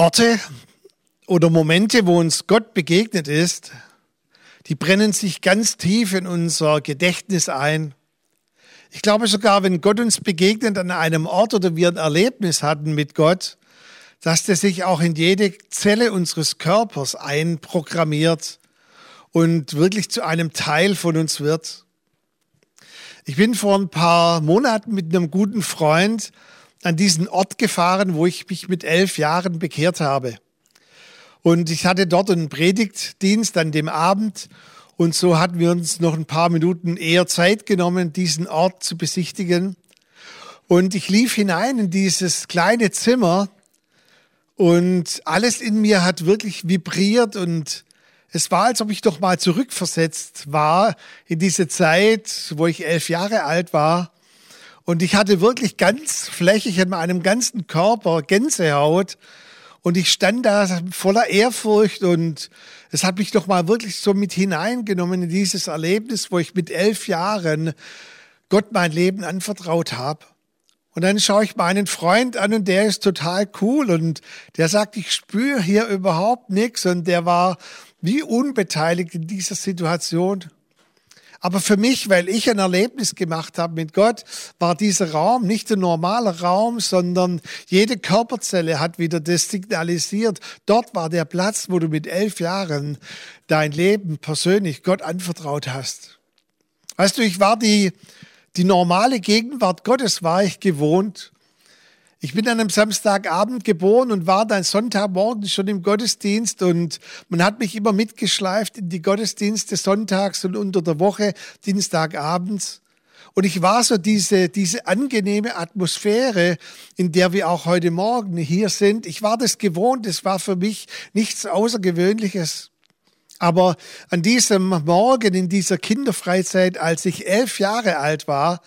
Orte oder Momente, wo uns Gott begegnet ist, die brennen sich ganz tief in unser Gedächtnis ein. Ich glaube sogar, wenn Gott uns begegnet an einem Ort oder wir ein Erlebnis hatten mit Gott, dass der sich auch in jede Zelle unseres Körpers einprogrammiert und wirklich zu einem Teil von uns wird. Ich bin vor ein paar Monaten mit einem guten Freund an diesen Ort gefahren, wo ich mich mit elf Jahren bekehrt habe. Und ich hatte dort einen Predigtdienst an dem Abend und so hatten wir uns noch ein paar Minuten eher Zeit genommen, diesen Ort zu besichtigen. Und ich lief hinein in dieses kleine Zimmer und alles in mir hat wirklich vibriert und es war, als ob ich doch mal zurückversetzt war in diese Zeit, wo ich elf Jahre alt war. Und ich hatte wirklich ganz flächig in meinem ganzen Körper Gänsehaut. Und ich stand da voller Ehrfurcht und es hat mich doch mal wirklich so mit hineingenommen in dieses Erlebnis, wo ich mit elf Jahren Gott mein Leben anvertraut habe. Und dann schaue ich meinen Freund an und der ist total cool und der sagt, ich spüre hier überhaupt nichts und der war wie unbeteiligt in dieser Situation. Aber für mich, weil ich ein Erlebnis gemacht habe mit Gott, war dieser Raum nicht ein normaler Raum, sondern jede Körperzelle hat wieder das signalisiert. Dort war der Platz, wo du mit elf Jahren dein Leben persönlich Gott anvertraut hast. Weißt du, ich war die, die normale Gegenwart Gottes war ich gewohnt. Ich bin an einem Samstagabend geboren und war dann Sonntagmorgen schon im Gottesdienst und man hat mich immer mitgeschleift in die Gottesdienste sonntags und unter der Woche, Dienstagabends. Und ich war so diese, diese angenehme Atmosphäre, in der wir auch heute Morgen hier sind. Ich war das gewohnt. Es war für mich nichts Außergewöhnliches. Aber an diesem Morgen in dieser Kinderfreizeit, als ich elf Jahre alt war,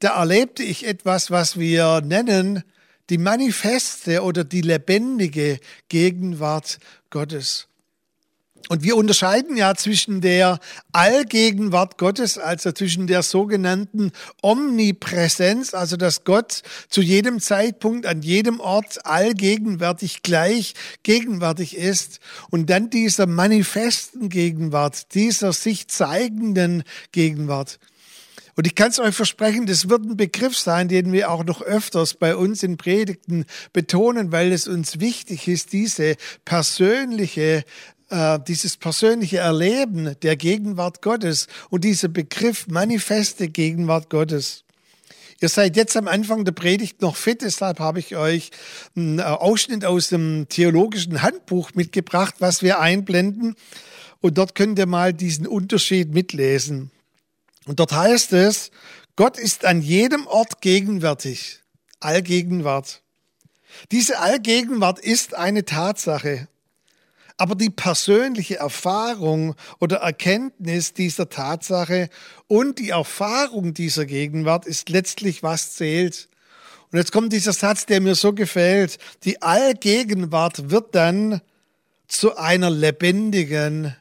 da erlebte ich etwas, was wir nennen die manifeste oder die lebendige Gegenwart Gottes. Und wir unterscheiden ja zwischen der Allgegenwart Gottes, also zwischen der sogenannten Omnipräsenz, also dass Gott zu jedem Zeitpunkt, an jedem Ort allgegenwärtig gleich gegenwärtig ist, und dann dieser manifesten Gegenwart, dieser sich zeigenden Gegenwart. Und ich kann es euch versprechen, das wird ein Begriff sein, den wir auch noch öfters bei uns in Predigten betonen, weil es uns wichtig ist, diese persönliche äh, dieses persönliche Erleben der Gegenwart Gottes und dieser Begriff manifeste Gegenwart Gottes. Ihr seid jetzt am Anfang der Predigt noch fit, deshalb habe ich euch einen Ausschnitt aus dem theologischen Handbuch mitgebracht, was wir einblenden. Und dort könnt ihr mal diesen Unterschied mitlesen. Und dort heißt es, Gott ist an jedem Ort gegenwärtig, Allgegenwart. Diese Allgegenwart ist eine Tatsache. Aber die persönliche Erfahrung oder Erkenntnis dieser Tatsache und die Erfahrung dieser Gegenwart ist letztlich, was zählt. Und jetzt kommt dieser Satz, der mir so gefällt. Die Allgegenwart wird dann zu einer lebendigen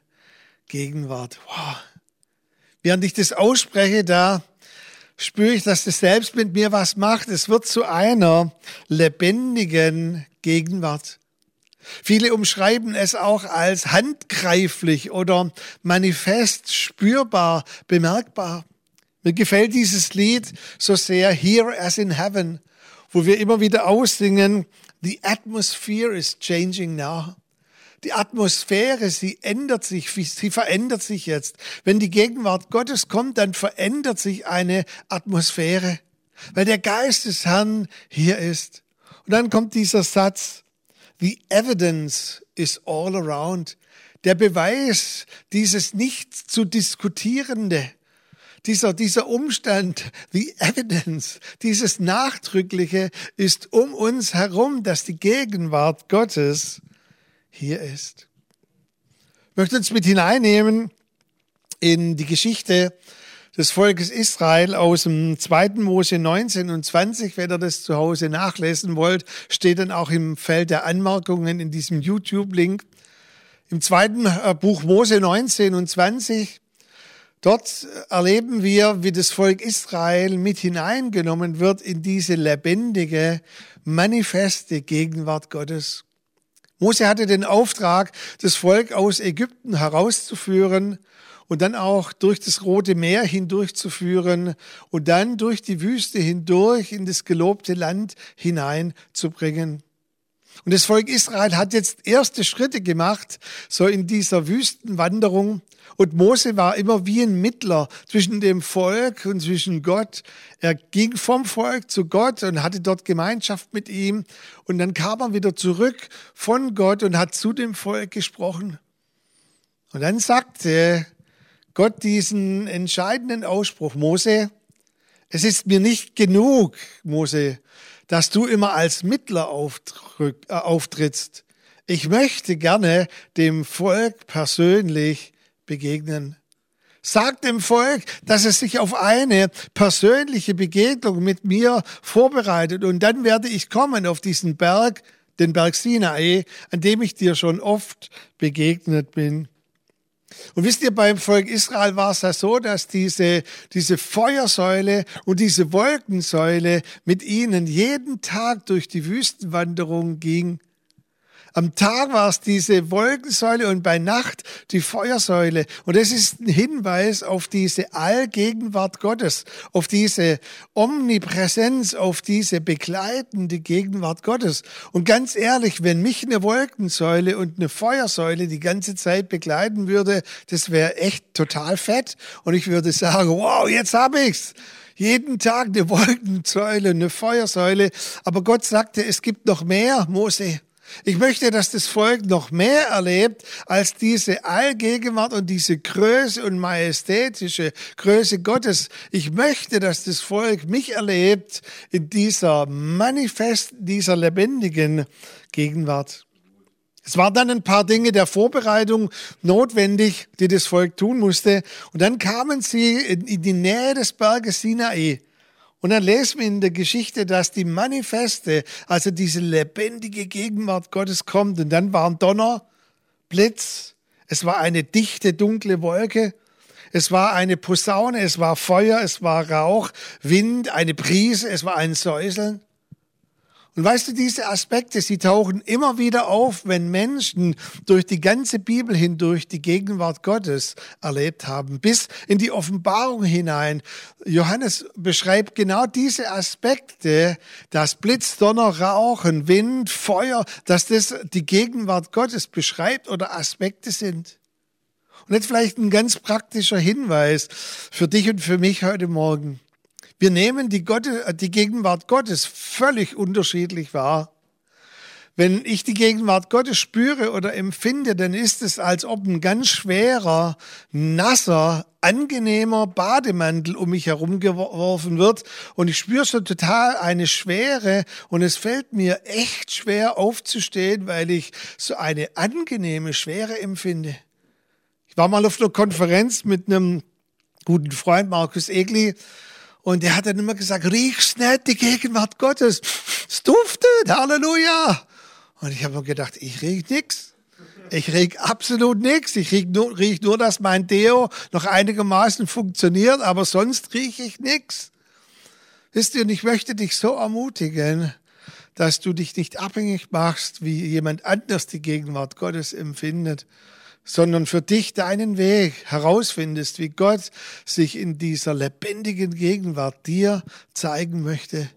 Gegenwart. Wow. Während ich das ausspreche, da spüre ich, dass das selbst mit mir was macht. Es wird zu einer lebendigen Gegenwart. Viele umschreiben es auch als handgreiflich oder manifest, spürbar, bemerkbar. Mir gefällt dieses Lied so sehr, Here as in Heaven, wo wir immer wieder aussingen, The atmosphere is changing now. Die Atmosphäre, sie ändert sich, sie verändert sich jetzt. Wenn die Gegenwart Gottes kommt, dann verändert sich eine Atmosphäre, weil der Geist des Herrn hier ist. Und dann kommt dieser Satz, The evidence is all around. Der Beweis, dieses nicht zu diskutierende, dieser, dieser Umstand, the evidence, dieses Nachdrückliche ist um uns herum, dass die Gegenwart Gottes hier ist. Ich möchte uns mit hineinnehmen in die Geschichte des Volkes Israel aus dem 2. Mose 19 und 20. Wenn ihr das zu Hause nachlesen wollt, steht dann auch im Feld der Anmerkungen in diesem YouTube-Link. Im zweiten äh, Buch Mose 19 und 20, dort erleben wir, wie das Volk Israel mit hineingenommen wird in diese lebendige, manifeste Gegenwart Gottes. Mose hatte den Auftrag, das Volk aus Ägypten herauszuführen und dann auch durch das Rote Meer hindurchzuführen und dann durch die Wüste hindurch in das gelobte Land hineinzubringen. Und das Volk Israel hat jetzt erste Schritte gemacht, so in dieser Wüstenwanderung. Und Mose war immer wie ein Mittler zwischen dem Volk und zwischen Gott. Er ging vom Volk zu Gott und hatte dort Gemeinschaft mit ihm. Und dann kam er wieder zurück von Gott und hat zu dem Volk gesprochen. Und dann sagte Gott diesen entscheidenden Ausspruch, Mose, es ist mir nicht genug, Mose, dass du immer als Mittler äh, auftrittst. Ich möchte gerne dem Volk persönlich begegnen. Sag dem Volk, dass es sich auf eine persönliche Begegnung mit mir vorbereitet und dann werde ich kommen auf diesen Berg, den Berg Sinai, an dem ich dir schon oft begegnet bin. Und wisst ihr, beim Volk Israel war es ja so, dass diese, diese Feuersäule und diese Wolkensäule mit ihnen jeden Tag durch die Wüstenwanderung ging. Am Tag war es diese Wolkensäule und bei Nacht die Feuersäule. Und es ist ein Hinweis auf diese Allgegenwart Gottes, auf diese Omnipräsenz, auf diese begleitende Gegenwart Gottes. Und ganz ehrlich, wenn mich eine Wolkensäule und eine Feuersäule die ganze Zeit begleiten würde, das wäre echt total fett. Und ich würde sagen, wow, jetzt hab ich's jeden Tag eine Wolkensäule, eine Feuersäule. Aber Gott sagte, es gibt noch mehr, Mose. Ich möchte, dass das Volk noch mehr erlebt als diese Allgegenwart und diese Größe und majestätische Größe Gottes. Ich möchte, dass das Volk mich erlebt in dieser manifest, dieser lebendigen Gegenwart. Es waren dann ein paar Dinge der Vorbereitung notwendig, die das Volk tun musste. Und dann kamen sie in die Nähe des Berges Sinai. Und dann lesen wir in der Geschichte, dass die Manifeste, also diese lebendige Gegenwart Gottes kommt. Und dann waren Donner, Blitz, es war eine dichte, dunkle Wolke, es war eine Posaune, es war Feuer, es war Rauch, Wind, eine Brise, es war ein Säuseln. Und weißt du, diese Aspekte, sie tauchen immer wieder auf, wenn Menschen durch die ganze Bibel hindurch die Gegenwart Gottes erlebt haben, bis in die Offenbarung hinein. Johannes beschreibt genau diese Aspekte, das Blitz, Donner, Rauchen, Wind, Feuer, dass das die Gegenwart Gottes beschreibt oder Aspekte sind. Und jetzt vielleicht ein ganz praktischer Hinweis für dich und für mich heute Morgen. Wir nehmen die, Gott, die Gegenwart Gottes völlig unterschiedlich wahr. Wenn ich die Gegenwart Gottes spüre oder empfinde, dann ist es, als ob ein ganz schwerer, nasser, angenehmer Bademantel um mich herum geworfen wird und ich spüre so total eine Schwere und es fällt mir echt schwer aufzustehen, weil ich so eine angenehme Schwere empfinde. Ich war mal auf einer Konferenz mit einem guten Freund, Markus Egli, und er hat dann immer gesagt, riechst nicht die Gegenwart Gottes. Es duftet, Halleluja. Und ich habe mir gedacht, ich riech nix. Ich riech absolut nichts. Ich riech nur, riech nur, dass mein Deo noch einigermaßen funktioniert, aber sonst riech ich nix. Wisst ihr, und ich möchte dich so ermutigen, dass du dich nicht abhängig machst, wie jemand anders die Gegenwart Gottes empfindet, sondern für dich deinen Weg herausfindest, wie Gott sich in dieser lebendigen Gegenwart dir zeigen möchte.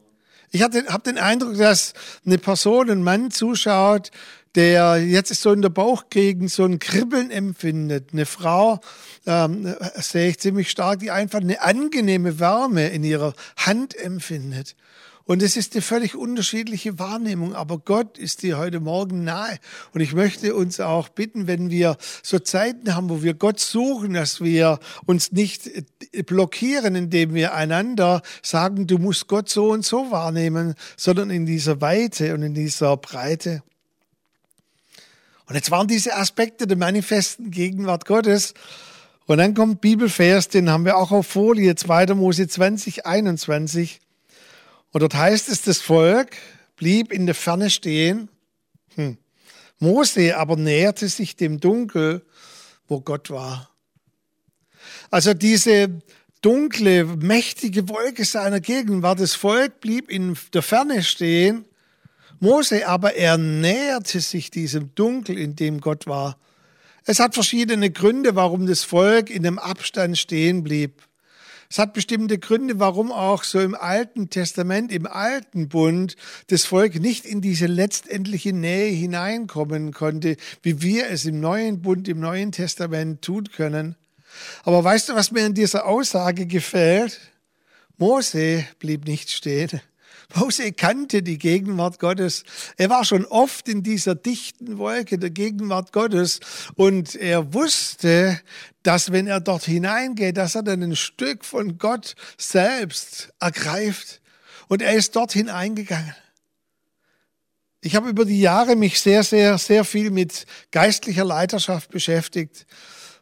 Ich habe den Eindruck, dass eine Person, ein Mann zuschaut, der jetzt so in der Bauchgegend so ein Kribbeln empfindet. Eine Frau ähm, sehe ich ziemlich stark, die einfach eine angenehme Wärme in ihrer Hand empfindet. Und es ist eine völlig unterschiedliche Wahrnehmung, aber Gott ist dir heute Morgen nahe. Und ich möchte uns auch bitten, wenn wir so Zeiten haben, wo wir Gott suchen, dass wir uns nicht blockieren, indem wir einander sagen, du musst Gott so und so wahrnehmen, sondern in dieser Weite und in dieser Breite. Und jetzt waren diese Aspekte der manifesten Gegenwart Gottes. Und dann kommt Bibelvers, den haben wir auch auf Folie, 2. Mose 20, 21. Und dort heißt es, das Volk blieb in der Ferne stehen. Hm. Mose aber näherte sich dem Dunkel, wo Gott war. Also diese dunkle, mächtige Wolke seiner Gegenwart, das Volk blieb in der Ferne stehen. Mose aber er näherte sich diesem Dunkel, in dem Gott war. Es hat verschiedene Gründe, warum das Volk in dem Abstand stehen blieb. Es hat bestimmte Gründe, warum auch so im Alten Testament, im Alten Bund, das Volk nicht in diese letztendliche Nähe hineinkommen konnte, wie wir es im Neuen Bund, im Neuen Testament tun können. Aber weißt du, was mir in dieser Aussage gefällt? Mose blieb nicht stehen. Mose kannte die Gegenwart Gottes. Er war schon oft in dieser dichten Wolke der Gegenwart Gottes und er wusste, dass wenn er dort hineingeht, dass er dann ein Stück von Gott selbst ergreift. Und er ist dort hineingegangen. Ich habe über die Jahre mich sehr, sehr, sehr viel mit geistlicher Leiterschaft beschäftigt.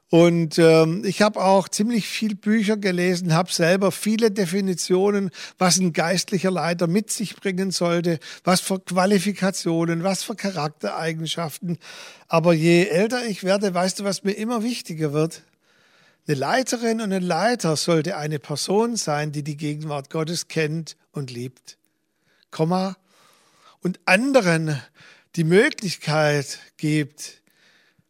Und ähm, ich habe auch ziemlich viel Bücher gelesen, habe selber viele Definitionen, was ein geistlicher Leiter mit sich bringen sollte, was für Qualifikationen, was für Charaktereigenschaften. Aber je älter ich werde, weißt du, was mir immer wichtiger wird? Eine Leiterin und ein Leiter sollte eine Person sein, die die Gegenwart Gottes kennt und liebt. Komma. Und anderen die Möglichkeit gibt,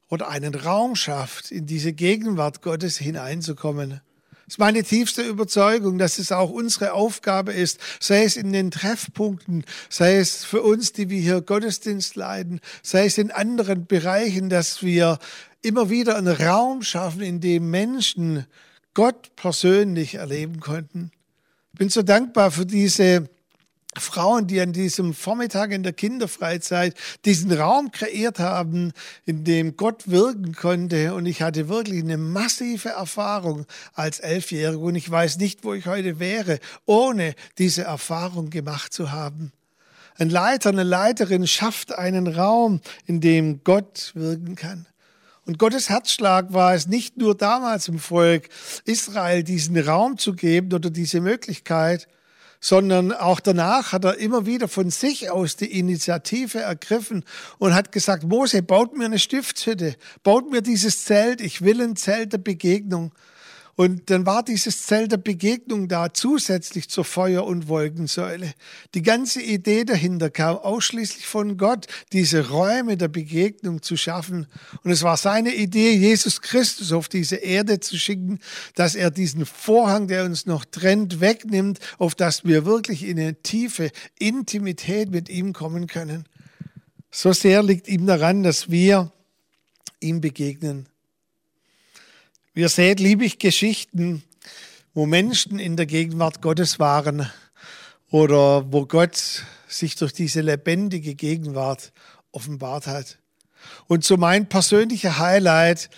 oder einen Raum schafft, in diese Gegenwart Gottes hineinzukommen. Das ist meine tiefste Überzeugung, dass es auch unsere Aufgabe ist, sei es in den Treffpunkten, sei es für uns, die wir hier Gottesdienst leiden, sei es in anderen Bereichen, dass wir immer wieder einen Raum schaffen, in dem Menschen Gott persönlich erleben konnten. Ich bin so dankbar für diese Frauen, die an diesem Vormittag in der Kinderfreizeit diesen Raum kreiert haben, in dem Gott wirken konnte. Und ich hatte wirklich eine massive Erfahrung als Elfjährige. Und ich weiß nicht, wo ich heute wäre, ohne diese Erfahrung gemacht zu haben. Ein Leiter, eine Leiterin schafft einen Raum, in dem Gott wirken kann. Und Gottes Herzschlag war es nicht nur damals im Volk Israel, diesen Raum zu geben oder diese Möglichkeit, sondern auch danach hat er immer wieder von sich aus die Initiative ergriffen und hat gesagt, Mose, baut mir eine Stiftshütte, baut mir dieses Zelt, ich will ein Zelt der Begegnung. Und dann war dieses Zelt der Begegnung da zusätzlich zur Feuer- und Wolkensäule. Die ganze Idee dahinter kam ausschließlich von Gott, diese Räume der Begegnung zu schaffen. Und es war seine Idee, Jesus Christus auf diese Erde zu schicken, dass er diesen Vorhang, der uns noch trennt, wegnimmt, auf dass wir wirklich in eine tiefe Intimität mit ihm kommen können. So sehr liegt ihm daran, dass wir ihm begegnen. Wir seht, liebe ich Geschichten, wo Menschen in der Gegenwart Gottes waren oder wo Gott sich durch diese lebendige Gegenwart offenbart hat. Und so mein persönlicher Highlight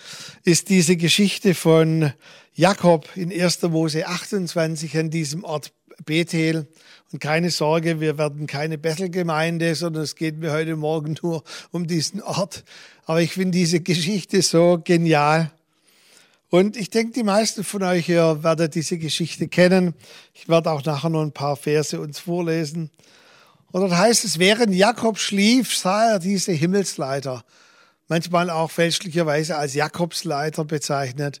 ist diese Geschichte von Jakob in 1. Mose 28 an diesem Ort Bethel. Und keine Sorge, wir werden keine Bethelgemeinde, sondern es geht mir heute Morgen nur um diesen Ort. Aber ich finde diese Geschichte so genial. Und ich denke, die meisten von euch hier werden diese Geschichte kennen. Ich werde auch nachher noch ein paar Verse uns vorlesen. Und dort heißt es, während Jakob schlief, sah er diese Himmelsleiter, manchmal auch fälschlicherweise als Jakobsleiter bezeichnet.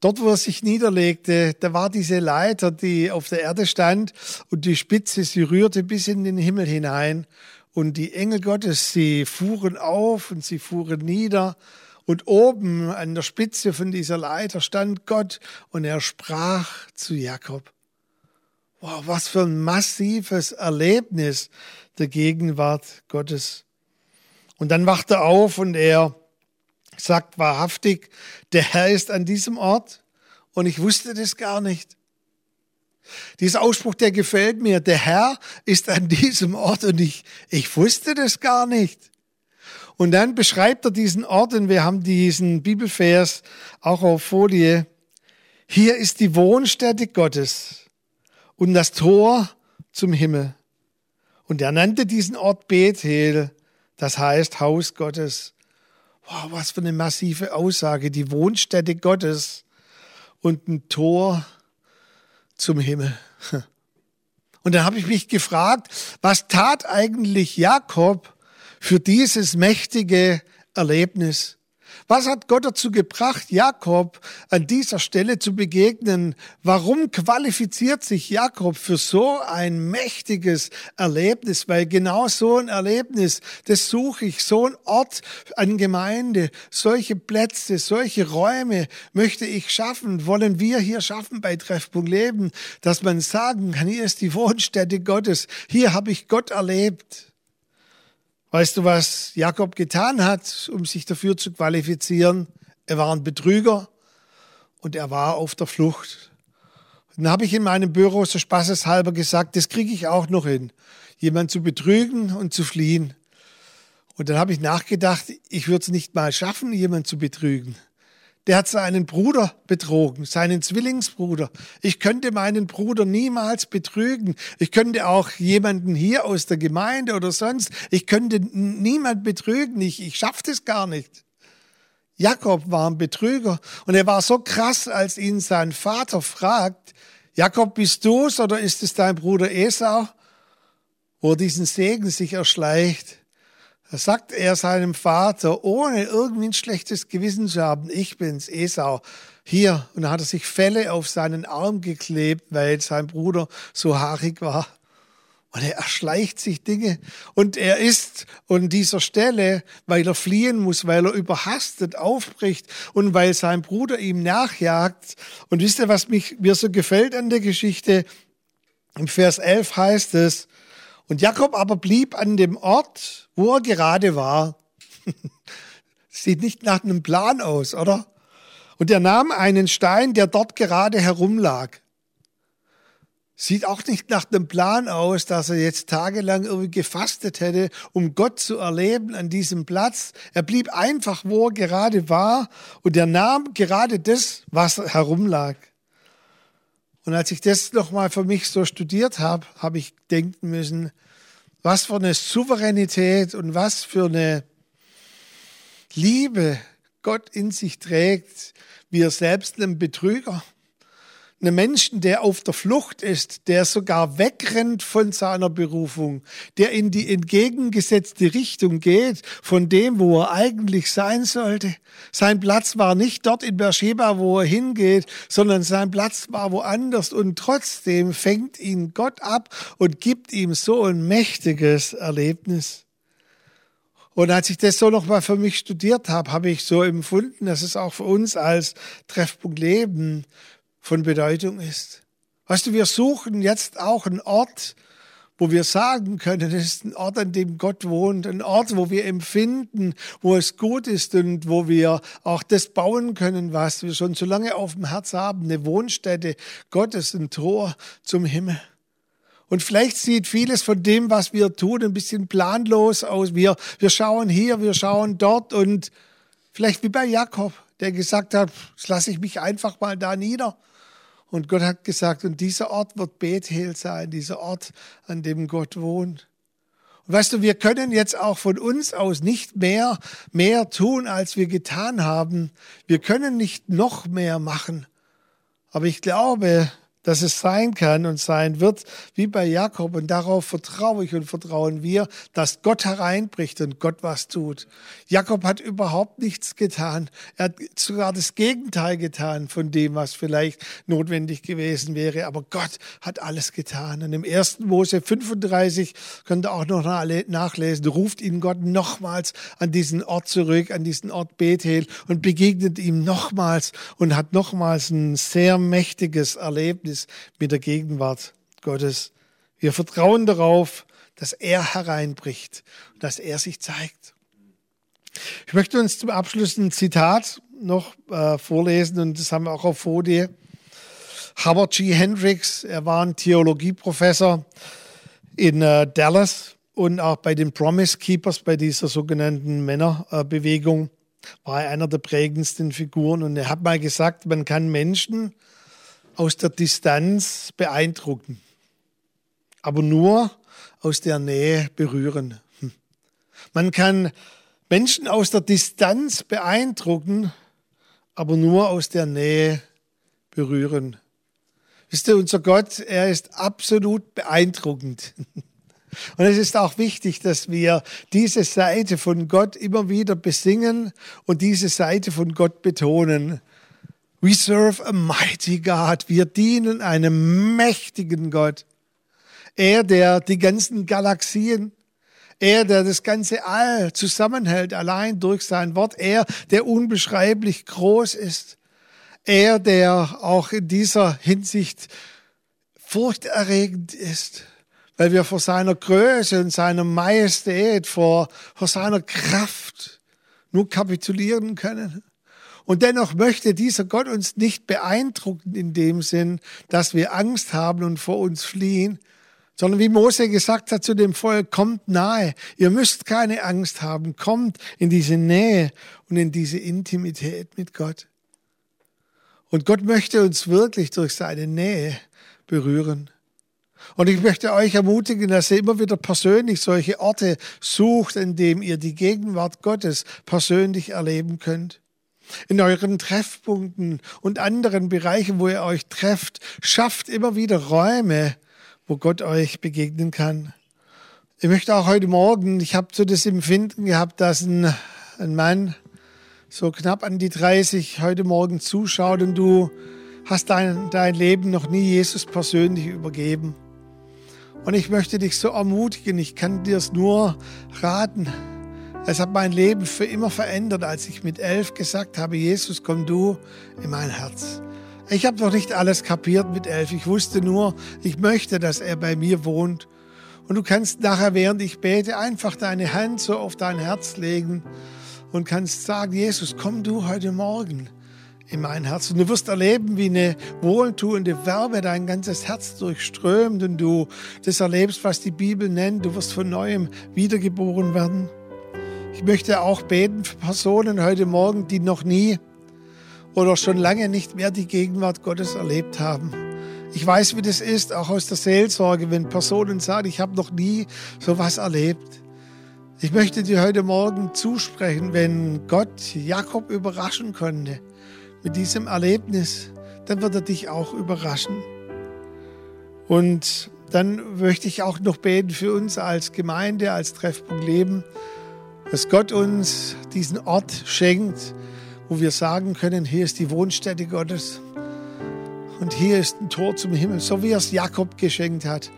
Dort, wo er sich niederlegte, da war diese Leiter, die auf der Erde stand und die Spitze, sie rührte bis in den Himmel hinein. Und die Engel Gottes, sie fuhren auf und sie fuhren nieder und oben an der Spitze von dieser Leiter stand Gott und er sprach zu Jakob. Wow, was für ein massives Erlebnis der Gegenwart Gottes. Und dann wacht er auf und er sagt wahrhaftig, der Herr ist an diesem Ort und ich wusste das gar nicht. Dieser Ausspruch, der gefällt mir. Der Herr ist an diesem Ort und ich, ich wusste das gar nicht. Und dann beschreibt er diesen Ort und wir haben diesen Bibelvers auch auf Folie. Hier ist die Wohnstätte Gottes und das Tor zum Himmel. Und er nannte diesen Ort Bethel, das heißt Haus Gottes. Wow, was für eine massive Aussage, die Wohnstätte Gottes und ein Tor zum Himmel. Und dann habe ich mich gefragt, was tat eigentlich Jakob, für dieses mächtige Erlebnis. Was hat Gott dazu gebracht, Jakob an dieser Stelle zu begegnen? Warum qualifiziert sich Jakob für so ein mächtiges Erlebnis? Weil genau so ein Erlebnis, das suche ich, so ein Ort an Gemeinde, solche Plätze, solche Räume möchte ich schaffen, wollen wir hier schaffen bei Treffpunkt Leben, dass man sagen kann, hier ist die Wohnstätte Gottes, hier habe ich Gott erlebt. Weißt du, was Jakob getan hat, um sich dafür zu qualifizieren? Er war ein Betrüger und er war auf der Flucht. dann habe ich in meinem Büro so spaßeshalber gesagt, das kriege ich auch noch hin, jemand zu betrügen und zu fliehen. Und dann habe ich nachgedacht, ich würde es nicht mal schaffen, jemand zu betrügen der hat seinen Bruder betrogen, seinen Zwillingsbruder. Ich könnte meinen Bruder niemals betrügen. Ich könnte auch jemanden hier aus der Gemeinde oder sonst, ich könnte niemand betrügen. Ich, ich schaffe das gar nicht. Jakob war ein Betrüger und er war so krass, als ihn sein Vater fragt, Jakob, bist du's oder ist es dein Bruder Esau, wo er diesen Segen sich erschleicht? Da sagt er seinem Vater, ohne irgendwie ein schlechtes Gewissen zu haben, ich bin's, Esau, hier. Und da hat er sich Felle auf seinen Arm geklebt, weil sein Bruder so haarig war. Und er erschleicht sich Dinge. Und er ist an dieser Stelle, weil er fliehen muss, weil er überhastet aufbricht und weil sein Bruder ihm nachjagt. Und wisst ihr, was mich, mir so gefällt an der Geschichte? Im Vers 11 heißt es, und Jakob aber blieb an dem Ort, wo er gerade war. Sieht nicht nach einem Plan aus, oder? Und er nahm einen Stein, der dort gerade herumlag. Sieht auch nicht nach einem Plan aus, dass er jetzt tagelang irgendwie gefastet hätte, um Gott zu erleben an diesem Platz. Er blieb einfach, wo er gerade war, und er nahm gerade das, was herumlag. Und als ich das nochmal für mich so studiert habe, habe ich denken müssen, was für eine Souveränität und was für eine Liebe Gott in sich trägt, wie er selbst ein Betrüger einem Menschen, der auf der Flucht ist, der sogar wegrennt von seiner Berufung, der in die entgegengesetzte Richtung geht von dem, wo er eigentlich sein sollte. Sein Platz war nicht dort in Beersheba, wo er hingeht, sondern sein Platz war woanders und trotzdem fängt ihn Gott ab und gibt ihm so ein mächtiges Erlebnis. Und als ich das so nochmal für mich studiert habe, habe ich so empfunden, dass es auch für uns als Treffpunkt Leben von Bedeutung ist. Weißt du, wir suchen jetzt auch einen Ort, wo wir sagen können, es ist ein Ort, an dem Gott wohnt, ein Ort, wo wir empfinden, wo es gut ist und wo wir auch das bauen können, was wir schon so lange auf dem Herz haben, eine Wohnstätte Gottes, ein Tor zum Himmel. Und vielleicht sieht vieles von dem, was wir tun, ein bisschen planlos aus. Wir, wir schauen hier, wir schauen dort und vielleicht wie bei Jakob, der gesagt hat, jetzt lasse ich mich einfach mal da nieder und Gott hat gesagt, und dieser Ort wird Bethel sein, dieser Ort, an dem Gott wohnt. Und weißt du, wir können jetzt auch von uns aus nicht mehr, mehr tun, als wir getan haben. Wir können nicht noch mehr machen. Aber ich glaube, dass es sein kann und sein wird, wie bei Jakob. Und darauf vertraue ich und vertrauen wir, dass Gott hereinbricht und Gott was tut. Jakob hat überhaupt nichts getan. Er hat sogar das Gegenteil getan von dem, was vielleicht notwendig gewesen wäre. Aber Gott hat alles getan. Und im 1. Mose 35 könnt ihr auch noch nachlesen, ruft ihn Gott nochmals an diesen Ort zurück, an diesen Ort Bethel und begegnet ihm nochmals und hat nochmals ein sehr mächtiges Erlebnis ist mit der Gegenwart Gottes. Wir vertrauen darauf, dass er hereinbricht dass er sich zeigt. Ich möchte uns zum Abschluss ein Zitat noch äh, vorlesen und das haben wir auch auf Folie. Howard G. Hendricks, er war ein Theologieprofessor in äh, Dallas und auch bei den Promise Keepers, bei dieser sogenannten Männerbewegung, war er einer der prägendsten Figuren. Und er hat mal gesagt, man kann Menschen aus der Distanz beeindrucken, aber nur aus der Nähe berühren. Hm. Man kann Menschen aus der Distanz beeindrucken, aber nur aus der Nähe berühren. Wisst ihr, unser Gott, er ist absolut beeindruckend. Und es ist auch wichtig, dass wir diese Seite von Gott immer wieder besingen und diese Seite von Gott betonen. We serve a mighty God. Wir dienen einem mächtigen Gott. Er, der die ganzen Galaxien, er, der das ganze All zusammenhält, allein durch sein Wort. Er, der unbeschreiblich groß ist. Er, der auch in dieser Hinsicht furchterregend ist weil wir vor seiner Größe und seiner Majestät, vor, vor seiner Kraft nur kapitulieren können. Und dennoch möchte dieser Gott uns nicht beeindrucken in dem Sinn, dass wir Angst haben und vor uns fliehen, sondern wie Mose gesagt hat zu dem Volk, kommt nahe, ihr müsst keine Angst haben, kommt in diese Nähe und in diese Intimität mit Gott. Und Gott möchte uns wirklich durch seine Nähe berühren. Und ich möchte euch ermutigen, dass ihr immer wieder persönlich solche Orte sucht, in denen ihr die Gegenwart Gottes persönlich erleben könnt. In euren Treffpunkten und anderen Bereichen, wo ihr euch trefft, schafft immer wieder Räume, wo Gott euch begegnen kann. Ich möchte auch heute Morgen, ich habe so das Empfinden gehabt, dass ein, ein Mann so knapp an die 30 heute Morgen zuschaut und du hast dein, dein Leben noch nie Jesus persönlich übergeben. Und ich möchte dich so ermutigen, ich kann dir es nur raten. Es hat mein Leben für immer verändert, als ich mit elf gesagt habe, Jesus, komm du in mein Herz. Ich habe noch nicht alles kapiert mit elf. Ich wusste nur, ich möchte, dass er bei mir wohnt. Und du kannst nachher, während ich bete, einfach deine Hand so auf dein Herz legen und kannst sagen, Jesus, komm du heute Morgen in mein Herz. Und du wirst erleben, wie eine wohltuende Wärme dein ganzes Herz durchströmt und du das erlebst, was die Bibel nennt. Du wirst von neuem wiedergeboren werden. Ich möchte auch beten für Personen heute Morgen, die noch nie oder schon lange nicht mehr die Gegenwart Gottes erlebt haben. Ich weiß, wie das ist, auch aus der Seelsorge, wenn Personen sagen, ich habe noch nie so was erlebt. Ich möchte dir heute Morgen zusprechen, wenn Gott Jakob überraschen konnte, mit diesem Erlebnis, dann wird er dich auch überraschen. Und dann möchte ich auch noch beten für uns als Gemeinde, als Treffpunkt Leben, dass Gott uns diesen Ort schenkt, wo wir sagen können, hier ist die Wohnstätte Gottes und hier ist ein Tor zum Himmel, so wie er es Jakob geschenkt hat,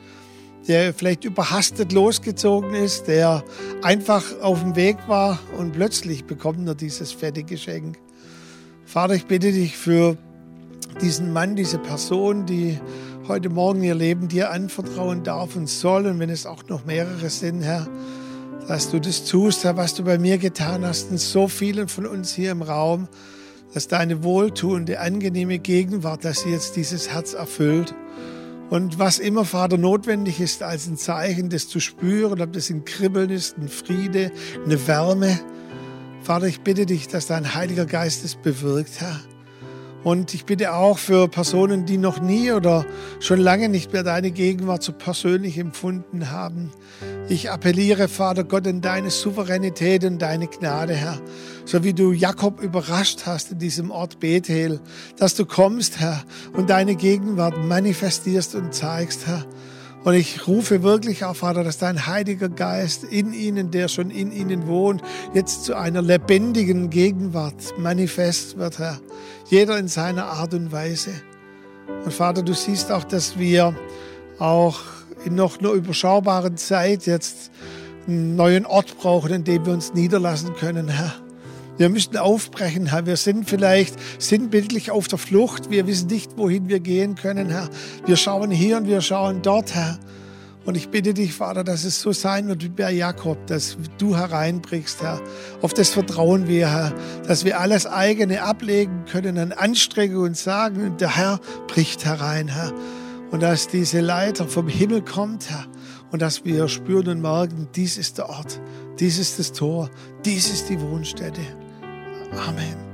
der vielleicht überhastet losgezogen ist, der einfach auf dem Weg war und plötzlich bekommt er dieses fette Geschenk. Vater, ich bitte dich für diesen Mann, diese Person, die heute Morgen ihr Leben dir anvertrauen darf und soll. Und wenn es auch noch mehrere sind, Herr, dass du das tust, Herr, was du bei mir getan hast und so vielen von uns hier im Raum, dass deine wohltuende, angenehme Gegenwart, dass sie jetzt dieses Herz erfüllt. Und was immer, Vater, notwendig ist als ein Zeichen, das zu spüren, ob das ein Kribbeln ist, ein Friede, eine Wärme, Vater, ich bitte dich, dass dein Heiliger Geist es bewirkt, Herr. Und ich bitte auch für Personen, die noch nie oder schon lange nicht mehr deine Gegenwart so persönlich empfunden haben. Ich appelliere, Vater Gott, in deine Souveränität und deine Gnade, Herr. So wie du Jakob überrascht hast in diesem Ort Bethel, dass du kommst, Herr, und deine Gegenwart manifestierst und zeigst, Herr. Und ich rufe wirklich auf, Vater, dass dein Heiliger Geist in ihnen, der schon in ihnen wohnt, jetzt zu einer lebendigen Gegenwart manifest wird, Herr. Jeder in seiner Art und Weise. Und Vater, du siehst auch, dass wir auch in noch einer überschaubaren Zeit jetzt einen neuen Ort brauchen, in dem wir uns niederlassen können, Herr. Wir müssen aufbrechen, Herr. Wir sind vielleicht sinnbildlich auf der Flucht. Wir wissen nicht, wohin wir gehen können, Herr. Wir schauen hier und wir schauen dort, Herr. Und ich bitte dich, Vater, dass es so sein wird wie bei Jakob, dass du hereinbrichst, Herr. Auf das vertrauen wir, Herr, dass wir alles eigene ablegen können an Anstrengung und sagen, der Herr bricht herein, Herr. Und dass diese Leiter vom Himmel kommt, Herr. Und dass wir spüren und merken, dies ist der Ort, dies ist das Tor, dies ist die Wohnstätte. 阿门。